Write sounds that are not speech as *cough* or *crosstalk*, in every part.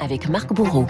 avec Marc Bourreau.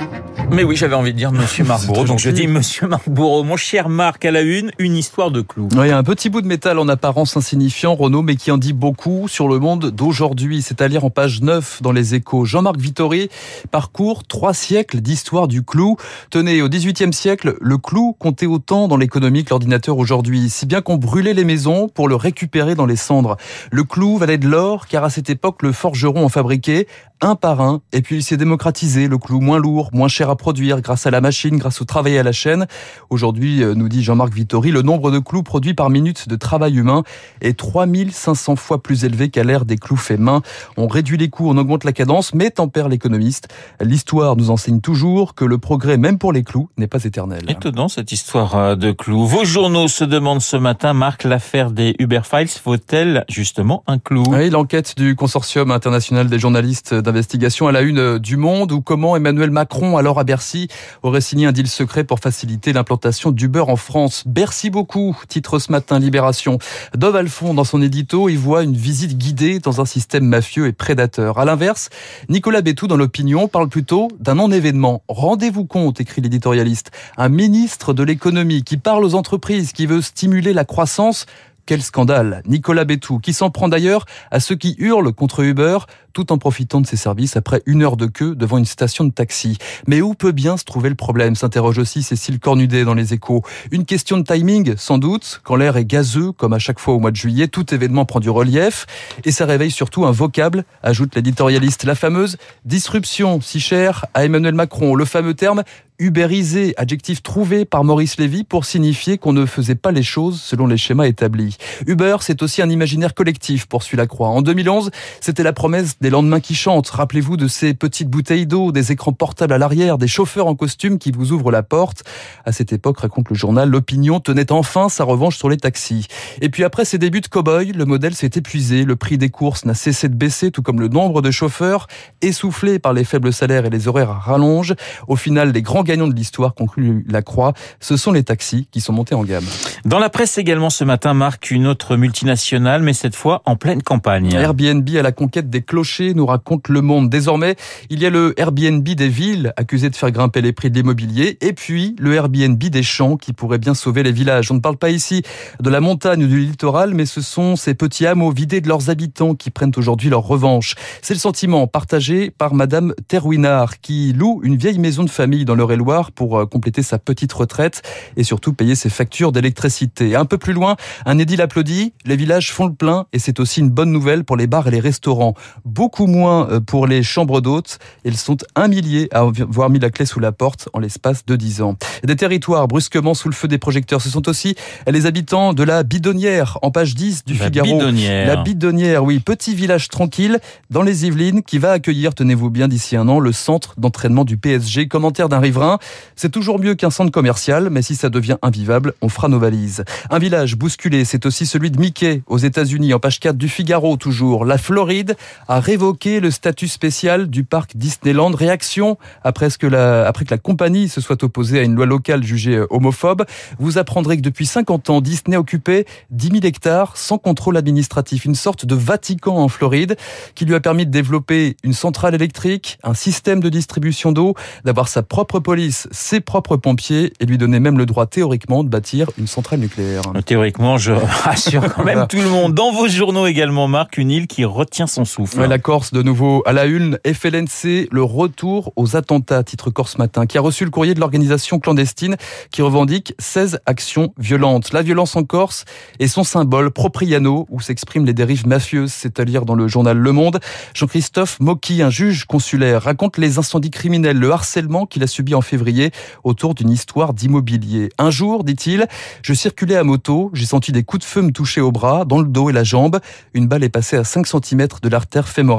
Mais oui, j'avais envie de dire Monsieur *laughs* Marc Bourreau, donc je dis Monsieur Marc Bourreau. Mon cher Marc, à la une, une histoire de clou. Oui, un petit bout de métal en apparence insignifiant, Renault, mais qui en dit beaucoup sur le monde d'aujourd'hui. C'est à lire en page 9 dans les échos. Jean-Marc Vittori parcourt trois siècles d'histoire du clou. Tenez, au XVIIIe siècle, le clou comptait autant dans l'économie que l'ordinateur aujourd'hui, si bien qu'on brûlait les maisons pour le récupérer dans les cendres. Le clou valait de l'or, car à cette époque, le forgeron en fabriquait un par un, et puis il s'est démocratisé, le clou moins lourd, moins cher à produire grâce à la machine, grâce au travail à la chaîne. Aujourd'hui, euh, nous dit Jean-Marc Vittori, le nombre de clous produits par minute de travail humain est 3500 fois plus élevé qu'à l'ère des clous faits main. On réduit les coûts, on augmente la cadence, mais tempère l'économiste. L'histoire nous enseigne toujours que le progrès, même pour les clous, n'est pas éternel. Étonnant cette histoire euh, de clous. Vos journaux se demandent ce matin, Marc, l'affaire des Uber Files faut-elle justement un clou? Oui, l'enquête du consortium international des journalistes d'investigation à la une du Monde ou comment Emmanuel Macron, alors à Bercy, aurait signé un deal secret pour faciliter l'implantation d'Uber en France. Bercy beaucoup, titre ce matin Libération. Dove Alphon, dans son édito, y voit une visite guidée dans un système mafieux et prédateur. À l'inverse, Nicolas Bétou, dans l'opinion, parle plutôt d'un non-événement. Rendez-vous compte, écrit l'éditorialiste, un ministre de l'économie qui parle aux entreprises, qui veut stimuler la croissance quel scandale Nicolas Bétou, qui s'en prend d'ailleurs à ceux qui hurlent contre Uber, tout en profitant de ses services après une heure de queue devant une station de taxi. Mais où peut bien se trouver le problème s'interroge aussi Cécile Cornudet dans les échos. Une question de timing, sans doute, quand l'air est gazeux, comme à chaque fois au mois de juillet, tout événement prend du relief, et ça réveille surtout un vocable, ajoute l'éditorialiste, la fameuse disruption, si chère à Emmanuel Macron, le fameux terme ubérisé, adjectif trouvé par Maurice Lévy pour signifier qu'on ne faisait pas les choses selon les schémas établis. Uber, c'est aussi un imaginaire collectif, poursuit la Croix. En 2011, c'était la promesse des lendemains qui chantent. Rappelez-vous de ces petites bouteilles d'eau, des écrans portables à l'arrière, des chauffeurs en costume qui vous ouvrent la porte. À cette époque, raconte le journal, l'opinion tenait enfin sa revanche sur les taxis. Et puis après ces débuts de cow-boy, le modèle s'est épuisé, le prix des courses n'a cessé de baisser, tout comme le nombre de chauffeurs, essoufflés par les faibles salaires et les horaires à rallonge. Au final, les grands gagnants de l'histoire, conclut la Croix, ce sont les taxis qui sont montés en gamme. Dans la presse également ce matin marque une autre multinationale, mais cette fois en pleine campagne. Airbnb à la conquête des nous raconte Le Monde. Désormais, il y a le Airbnb des villes, accusé de faire grimper les prix de l'immobilier, et puis le Airbnb des champs, qui pourrait bien sauver les villages. On ne parle pas ici de la montagne ou du littoral, mais ce sont ces petits hameaux vidés de leurs habitants qui prennent aujourd'hui leur revanche. C'est le sentiment partagé par Madame Terwinard, qui loue une vieille maison de famille dans le loire pour euh, compléter sa petite retraite et surtout payer ses factures d'électricité. Un peu plus loin, un édile applaudit, les villages font le plein et c'est aussi une bonne nouvelle pour les bars et les restaurants. Beaucoup moins euh, pour les chambres d'hôtes. Ils sont un millier à avoir mis la clé sous la porte en l'espace de dix ans. Des territoires brusquement sous le feu des projecteurs. Ce sont aussi les habitants de la Bidonnière en page 10 du la Figaro. Bidonnière. La Bidonnière, oui. Petit village tranquille dans les Yvelines qui va accueillir, tenez-vous bien, d'ici un an, le centre d'entraînement du PSG. Commentaire d'un riverain. C'est toujours mieux qu'un centre commercial, mais si ça devient invivable, on fera nos valises. Un village bousculé, c'est aussi celui de Mickey, aux États-Unis, en page 4 du Figaro, toujours. La Floride a révoqué le statut spécial du parc Disneyland. Réaction après, que la, après que la compagnie se soit opposée à une loi locale jugée homophobe. Vous apprendrez que depuis 50 ans, Disney occupait 10 000 hectares sans contrôle administratif. Une sorte de Vatican en Floride qui lui a permis de développer une centrale électrique, un système de distribution d'eau, d'avoir sa propre police, ses propres pompiers et lui donner même le droit théoriquement de bâtir une centrale nucléaire. Théoriquement, je *laughs* rassure quand même *laughs* tout le monde. Dans vos journaux également, Marc, une île qui retient son souffle. Corse, de nouveau à la une. FLNC, le retour aux attentats, titre Corse Matin, qui a reçu le courrier de l'organisation clandestine qui revendique 16 actions violentes. La violence en Corse est son symbole, Propriano, où s'expriment les dérives mafieuses, c'est à dire dans le journal Le Monde. Jean-Christophe Mocky, un juge consulaire, raconte les incendies criminels, le harcèlement qu'il a subi en février autour d'une histoire d'immobilier. Un jour, dit-il, je circulais à moto, j'ai senti des coups de feu me toucher au bras, dans le dos et la jambe. Une balle est passée à 5 cm de l'artère fémorale.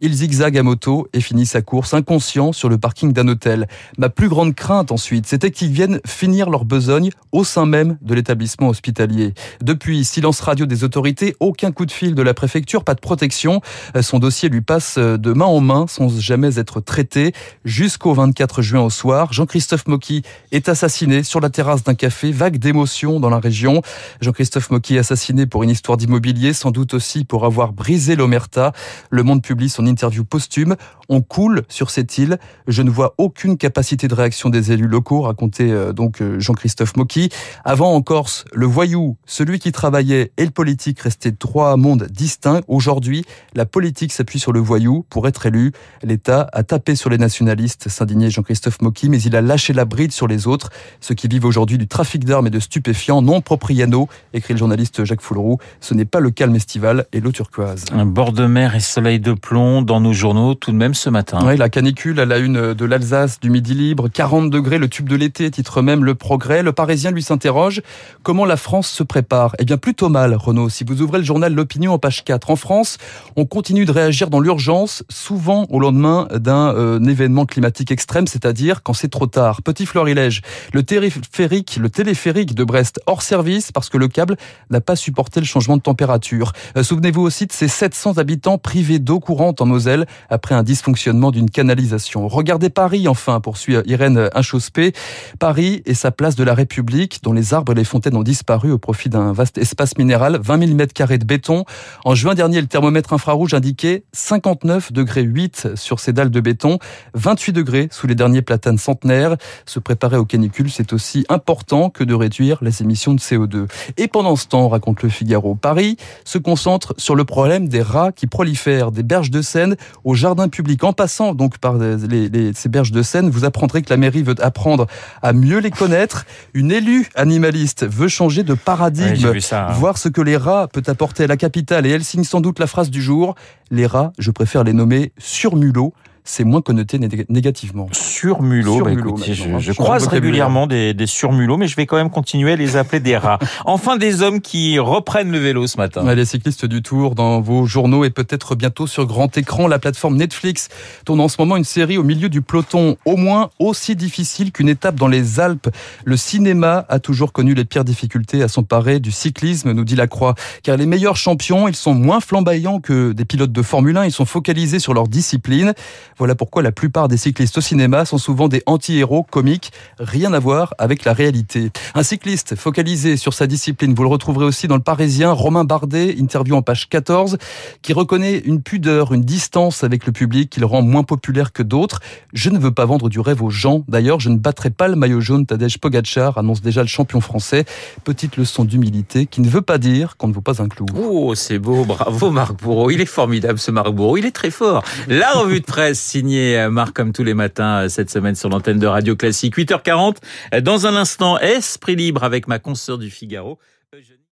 Il zigzague à moto et finit sa course inconscient sur le parking d'un hôtel. Ma plus grande crainte ensuite, c'était qu'ils viennent finir leur besogne au sein même de l'établissement hospitalier. Depuis, silence radio des autorités, aucun coup de fil de la préfecture, pas de protection. Son dossier lui passe de main en main sans jamais être traité jusqu'au 24 juin au soir. Jean-Christophe Mocky est assassiné sur la terrasse d'un café. Vague d'émotion dans la région. Jean-Christophe Mocky assassiné pour une histoire d'immobilier, sans doute aussi pour avoir brisé l'omerta. Monde publie son interview posthume. On coule sur cette île. Je ne vois aucune capacité de réaction des élus locaux, racontait euh, donc euh, Jean-Christophe Mocky. Avant en Corse, le voyou, celui qui travaillait et le politique restaient trois mondes distincts. Aujourd'hui, la politique s'appuie sur le voyou pour être élu. L'État a tapé sur les nationalistes, s'indignait Jean-Christophe Mocky, mais il a lâché la bride sur les autres, ceux qui vivent aujourd'hui du trafic d'armes et de stupéfiants non propriano, écrit le journaliste Jacques Fouleroux. Ce n'est pas le calme estival et l'eau turquoise. Un bord de mer et soleil de plomb dans nos journaux tout de même ce matin. Oui, la canicule à la une de l'Alsace, du Midi Libre, 40 degrés, le tube de l'été, titre même Le Progrès. Le Parisien lui s'interroge, comment la France se prépare? Eh bien plutôt mal, Renaud. Si vous ouvrez le journal L'Opinion en page 4, en France, on continue de réagir dans l'urgence, souvent au lendemain d'un euh, événement climatique extrême, c'est-à-dire quand c'est trop tard. Petit florilège, le téléphérique, de Brest hors service parce que le câble n'a pas supporté le changement de température. Euh, souvenez-vous aussi de ces 700 habitants privés d'eau courante en Moselle après un dysfonctionnement d'une canalisation. Regardez Paris enfin, poursuit Irène Inchospé. Paris et sa place de la République, dont les arbres et les fontaines ont disparu au profit d'un vaste espace minéral, 20 000 mètres carrés de béton. En juin dernier, le thermomètre infrarouge indiquait 59 degrés 8 sur ces dalles de béton, 28 degrés sous les derniers platanes centenaires. Se préparer aux canicules, c'est aussi important que de réduire les émissions de CO2. Et pendant ce temps, raconte le Figaro, Paris se concentre sur le problème des rats qui prolifèrent des berges de Seine au jardin public. En passant donc par ces berges de Seine, vous apprendrez que la mairie veut apprendre à mieux les connaître. Une élue animaliste veut changer de paradigme, hein. voir ce que les rats peuvent apporter à la capitale. Et elle signe sans doute la phrase du jour. Les rats, je préfère les nommer surmulots c'est moins connoté négativement. Surmulot, bah écoutez, je, je croise régulièrement des, des surmulots, mais je vais quand même continuer à les appeler des rats. *laughs* Enfin, des hommes qui reprennent le vélo ce matin. Les cyclistes du Tour dans vos journaux et peut-être bientôt sur grand écran, la plateforme Netflix tourne en ce moment une série au milieu du peloton, au moins aussi difficile qu'une étape dans les Alpes. Le cinéma a toujours connu les pires difficultés à s'emparer du cyclisme, nous dit la Croix, car les meilleurs champions, ils sont moins flamboyants que des pilotes de Formule 1, ils sont focalisés sur leur discipline. Voilà pourquoi la plupart des cyclistes au cinéma sont souvent des anti-héros comiques, rien à voir avec la réalité. Un cycliste focalisé sur sa discipline, vous le retrouverez aussi dans le Parisien, Romain Bardet, interview en page 14, qui reconnaît une pudeur, une distance avec le public qui le rend moins populaire que d'autres. Je ne veux pas vendre du rêve aux gens. D'ailleurs, je ne battrai pas le maillot jaune. Tadej Pogacar annonce déjà le champion français. Petite leçon d'humilité qui ne veut pas dire qu'on ne vaut pas un clou. Oh, c'est beau. Bravo Marc Bourreau. Il est formidable ce Marc Bourreau. Il est très fort. La revue de presse signé euh, Marc comme tous les matins euh, cette semaine sur l'antenne de Radio Classique. 8h40. Dans un instant, Esprit libre avec ma consoeur du Figaro.